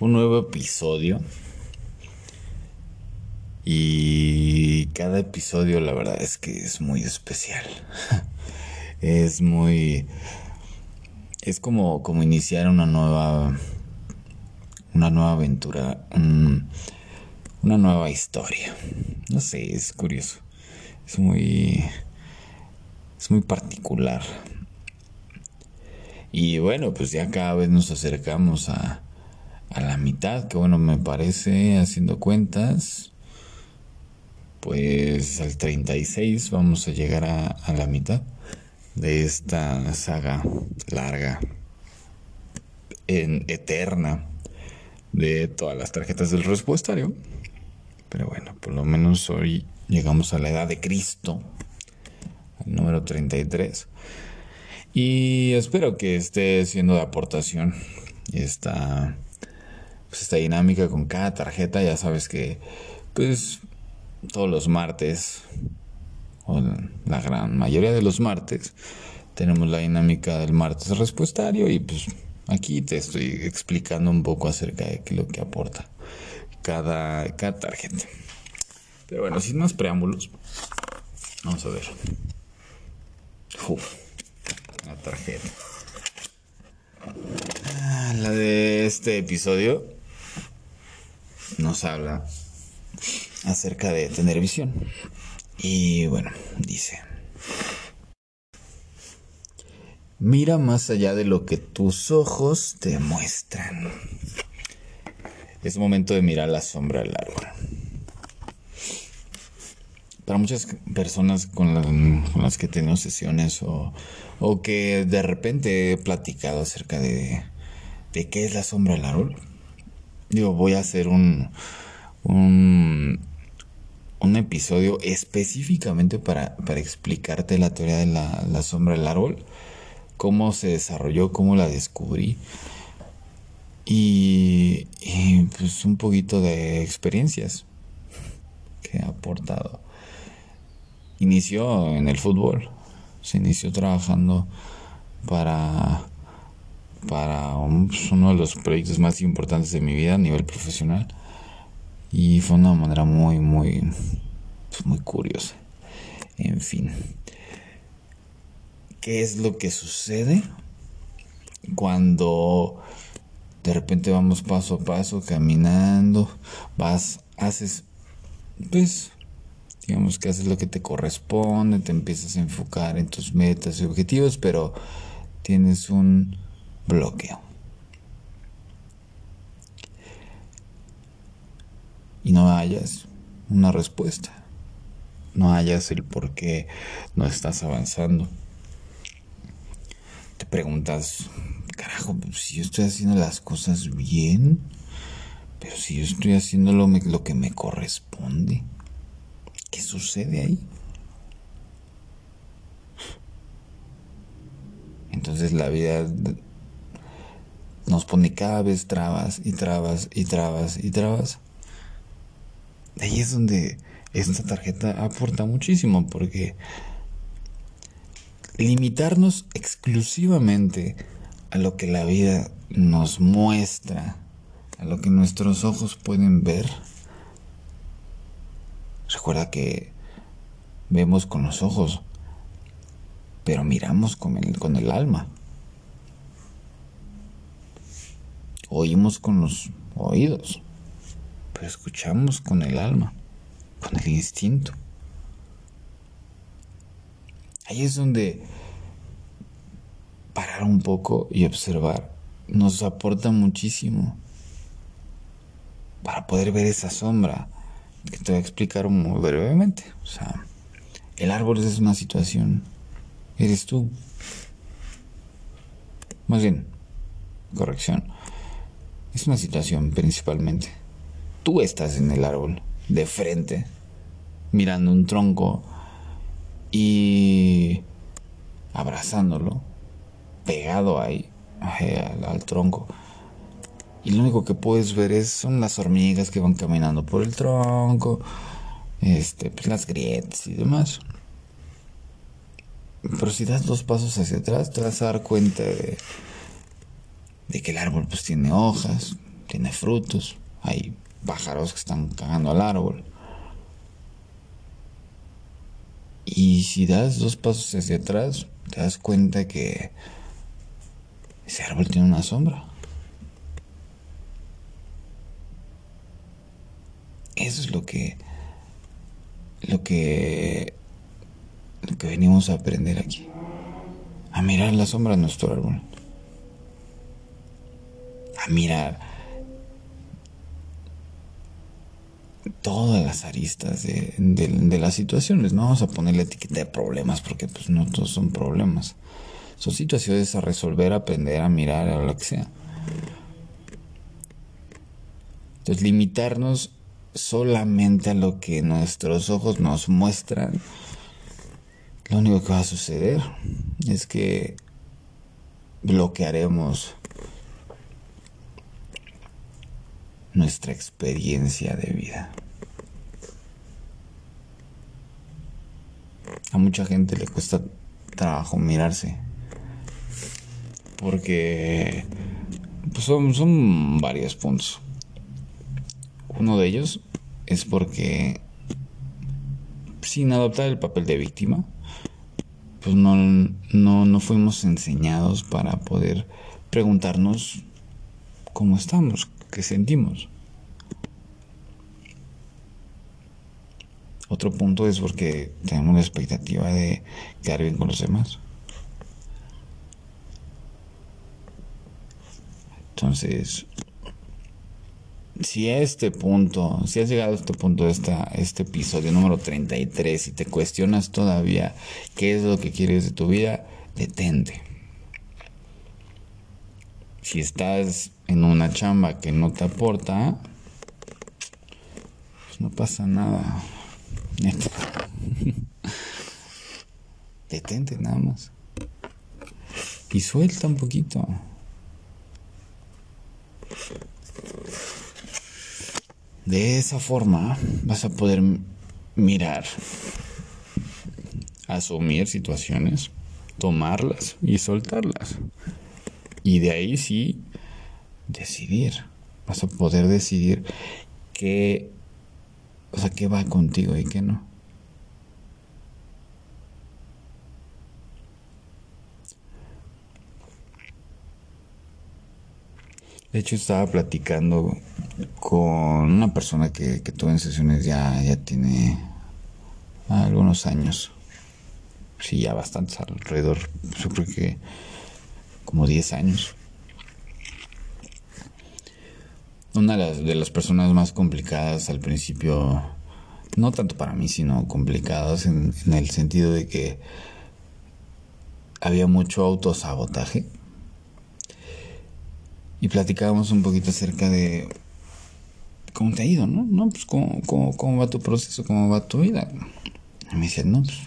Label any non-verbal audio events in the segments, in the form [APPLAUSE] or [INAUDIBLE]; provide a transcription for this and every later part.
un nuevo episodio. Y cada episodio la verdad es que es muy especial. [LAUGHS] es muy... Es como, como iniciar una nueva... Una nueva aventura. una nueva historia. No sé, es curioso. Es muy... Es muy particular. Y bueno, pues ya cada vez nos acercamos a, a la mitad, que bueno, me parece, haciendo cuentas, pues al 36 vamos a llegar a, a la mitad de esta saga larga, en eterna, de todas las tarjetas del respuestario. Pero bueno, por lo menos hoy llegamos a la edad de Cristo, al número 33. Y espero que esté siendo de aportación esta, pues esta dinámica con cada tarjeta. Ya sabes que, pues, todos los martes, o la gran mayoría de los martes, tenemos la dinámica del martes respuestario y pues aquí te estoy explicando un poco acerca de lo que aporta cada, cada tarjeta. Pero bueno, sin más preámbulos, vamos a ver. La tarjeta. Ah, la de este episodio nos habla acerca de tener visión. Y bueno, dice. Mira más allá de lo que tus ojos te muestran. Es momento de mirar la sombra del árbol para muchas personas con, las que he tenido sesiones o, o, que de repente he platicado acerca de, de qué es la sombra del árbol, digo, voy a hacer un, un, un episodio específicamente para, para, explicarte la teoría de la, la sombra del árbol, cómo se desarrolló, cómo la descubrí. Y, y, pues un poquito de experiencias que ha aportado inició en el fútbol. Se inició trabajando para, para pues, uno de los proyectos más importantes de mi vida a nivel profesional. Y fue una manera muy, muy, pues, muy curiosa. En fin. ¿Qué es lo que sucede cuando de repente vamos paso a paso caminando, vas, haces, pues, digamos que haces lo que te corresponde, te empiezas a enfocar en tus metas y objetivos, pero tienes un bloqueo. Y no hayas una respuesta. No hayas el por qué no estás avanzando. Te preguntas, carajo, pues, si yo estoy haciendo las cosas bien, pero si yo estoy haciendo lo, lo que me corresponde. ¿Qué sucede ahí? Entonces la vida nos pone cada vez trabas y trabas y trabas y trabas. Ahí es donde esta tarjeta aporta muchísimo porque limitarnos exclusivamente a lo que la vida nos muestra, a lo que nuestros ojos pueden ver, Recuerda que vemos con los ojos, pero miramos con el, con el alma. Oímos con los oídos, pero escuchamos con el alma, con el instinto. Ahí es donde parar un poco y observar nos aporta muchísimo para poder ver esa sombra que te voy a explicar muy brevemente. O sea, el árbol es una situación. Eres tú. Más bien, corrección. Es una situación principalmente. Tú estás en el árbol, de frente, mirando un tronco y abrazándolo, pegado ahí, al, al tronco y lo único que puedes ver es, son las hormigas que van caminando por el tronco, este, pues las grietas y demás. Pero si das dos pasos hacia atrás, te vas a dar cuenta de, de que el árbol pues tiene hojas, tiene frutos, hay pájaros que están cagando al árbol. Y si das dos pasos hacia atrás, te das cuenta que ese árbol tiene una sombra. Eso es lo que lo que lo que venimos a aprender aquí. A mirar la sombra de nuestro árbol. A mirar todas las aristas de, las situaciones. No vamos a poner la etiqueta de problemas porque pues no todos son problemas. Son situaciones a resolver, aprender, a mirar, a lo que sea. Entonces limitarnos solamente a lo que nuestros ojos nos muestran, lo único que va a suceder es que bloquearemos nuestra experiencia de vida. A mucha gente le cuesta trabajo mirarse. Porque pues, son, son varios puntos. Uno de ellos es porque sin adoptar el papel de víctima, pues no, no, no fuimos enseñados para poder preguntarnos cómo estamos, qué sentimos. Otro punto es porque tenemos la expectativa de quedar bien con los demás. Entonces, si este punto, si has llegado a este punto de esta, este episodio número 33 y te cuestionas todavía qué es lo que quieres de tu vida, detente. Si estás en una chamba que no te aporta, pues no pasa nada. [LAUGHS] Detente nada más. Y suelta un poquito. De esa forma vas a poder mirar, asumir situaciones, tomarlas y soltarlas. Y de ahí sí, decidir. Vas a poder decidir qué, o sea, qué va contigo y qué no. De hecho, estaba platicando con una persona que, tuve en sesiones ya, ya tiene algunos años. Sí, ya bastantes, alrededor, yo creo que como 10 años. Una de las, personas más complicadas al principio, no tanto para mí, sino complicadas en, en el sentido de que había mucho autosabotaje y platicábamos un poquito acerca de cómo te ha ido, ¿no? No, pues cómo, cómo, va tu proceso, cómo va tu vida. Y me decía, no, pues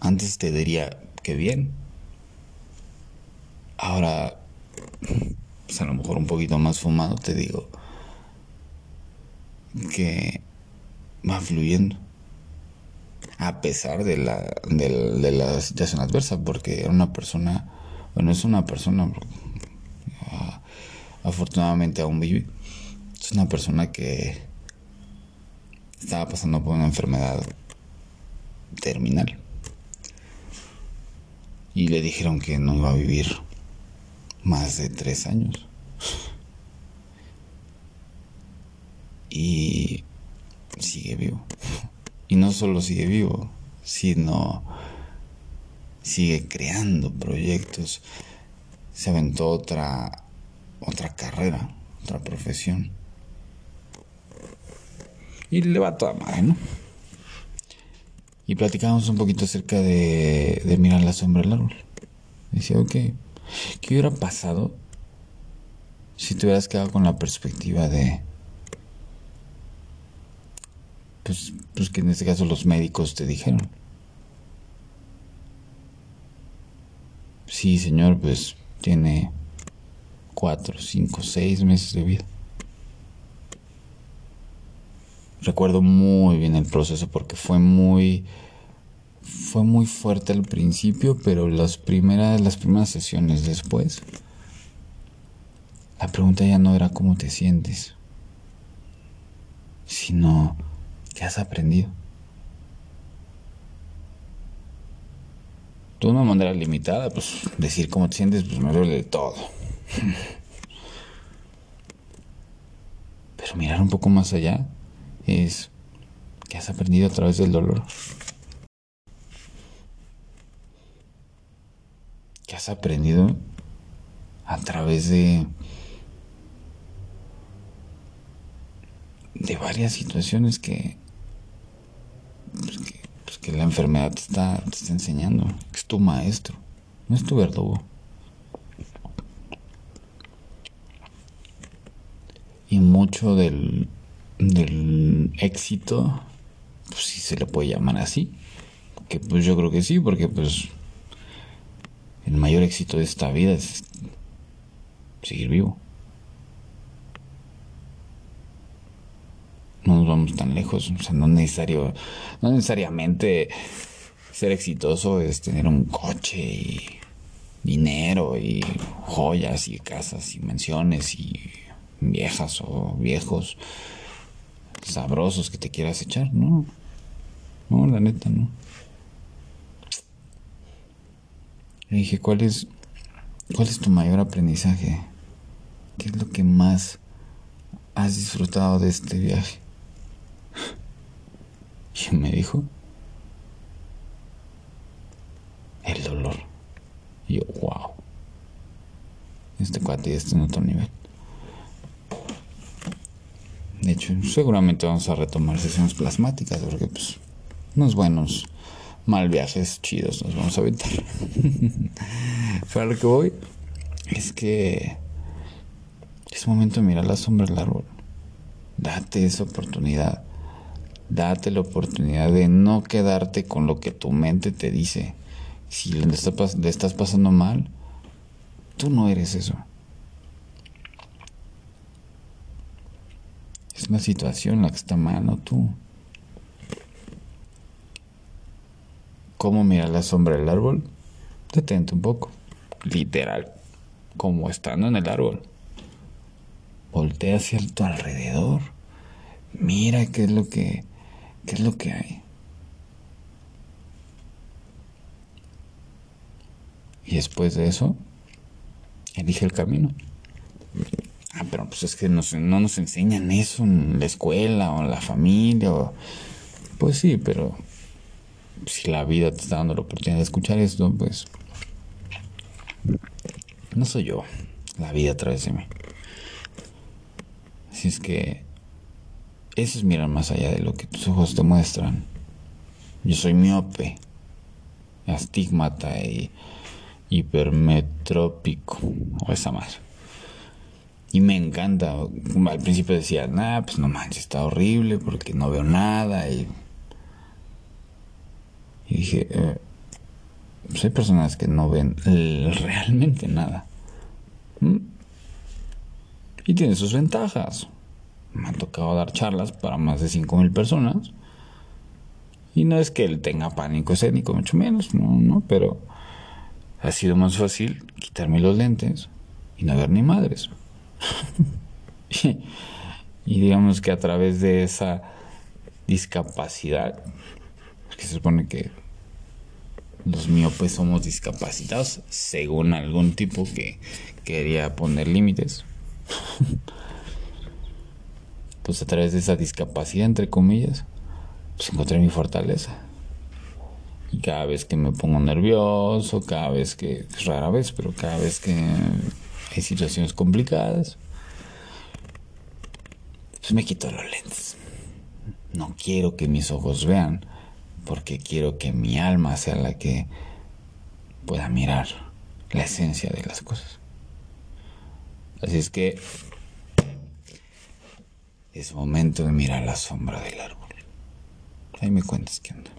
antes te diría que bien. Ahora, a lo mejor un poquito más fumado, te digo que va fluyendo. A pesar de la, de, de la situación adversa, porque era una persona, bueno, es una persona afortunadamente aún vive. Es una persona que estaba pasando por una enfermedad terminal. Y le dijeron que no iba a vivir más de tres años. Y sigue vivo. Y no solo sigue vivo, sino sigue creando proyectos. Se aventó otra otra carrera, otra profesión. Y le va toda madre, ¿no? Y platicábamos un poquito acerca de, de mirar la sombra del árbol. Decía, ok, ¿qué hubiera pasado si te hubieras quedado con la perspectiva de... Pues, pues que en este caso los médicos te dijeron. Sí, señor, pues tiene cuatro, cinco, seis meses de vida. Recuerdo muy bien el proceso porque fue muy fue muy fuerte al principio, pero las primeras las primeras sesiones después la pregunta ya no era cómo te sientes, sino qué has aprendido. De una manera limitada, pues decir cómo te sientes, pues me duele de todo. Pero mirar un poco más allá es qué has aprendido a través del dolor. ¿Qué has aprendido a través de de varias situaciones que pues, que, pues, que la enfermedad te está, te está enseñando, es tu maestro, no es tu verdugo. Y mucho del, del éxito, pues si se le puede llamar así, que pues yo creo que sí, porque pues el mayor éxito de esta vida es seguir vivo. No nos vamos tan lejos, o sea, no necesario, no necesariamente ser exitoso es tener un coche y dinero y joyas y casas y mansiones y viejas o viejos sabrosos que te quieras echar, no. No, la neta, no. Le dije, ¿cuál es, ¿cuál es tu mayor aprendizaje? ¿Qué es lo que más has disfrutado de este viaje? [LAUGHS] Y me dijo, el dolor. Y yo, wow. Este cuate ya está en otro nivel. De hecho, seguramente vamos a retomar sesiones plasmáticas porque pues unos buenos mal viajes chidos nos vamos a aventar. [LAUGHS] Para lo que voy es que es momento de mirar la sombra del árbol. Date esa oportunidad. Date la oportunidad de no quedarte con lo que tu mente te dice. Si le, estás pasando mal, tú no eres eso. Es una situación la que está mal, no tú. ¿Cómo mirar la sombra del árbol? Detente un poco. Literal. Como estando en el árbol. Voltea hacia tu alrededor. Mira qué es lo que. Qué es lo que hay. Y después de eso, elige el camino. Ah, pero pues es que no nos enseñan eso en la escuela o en la familia. Pues sí, pero si la vida te está dando la oportunidad de escuchar esto, pues no soy yo, la vida a través de mí. Así es que eso es mirar más allá de lo que tus ojos te muestran. Yo soy miope, astigmata y hipermetrópico, o esa más. Y me encanta. Al principio decía, nah, pues no manches, está horrible porque no veo nada. Y, dije, eh, pues hay personas que no ven realmente nada. ¿Mm? Y tiene sus ventajas. Me ha tocado dar charlas para más de 5.000 personas. Y no es que él tenga pánico escénico, mucho menos, no, no, pero ha sido más fácil quitarme los lentes y no ver ni madres. [LAUGHS] y digamos que a través de esa discapacidad, que se supone que los miopes somos discapacitados, según algún tipo que quería poner límites. [LAUGHS] pues a través de esa discapacidad, entre comillas, pues encontré mi fortaleza. Y cada vez que me pongo nervioso, cada vez que, rara vez, pero cada vez que hay situaciones complicadas, pues me quito los lentes. No quiero que mis ojos vean, porque quiero que mi alma sea la que pueda mirar la esencia de las cosas. Así es que es momento de mirar la sombra del árbol. Ahí me cuentas qué onda.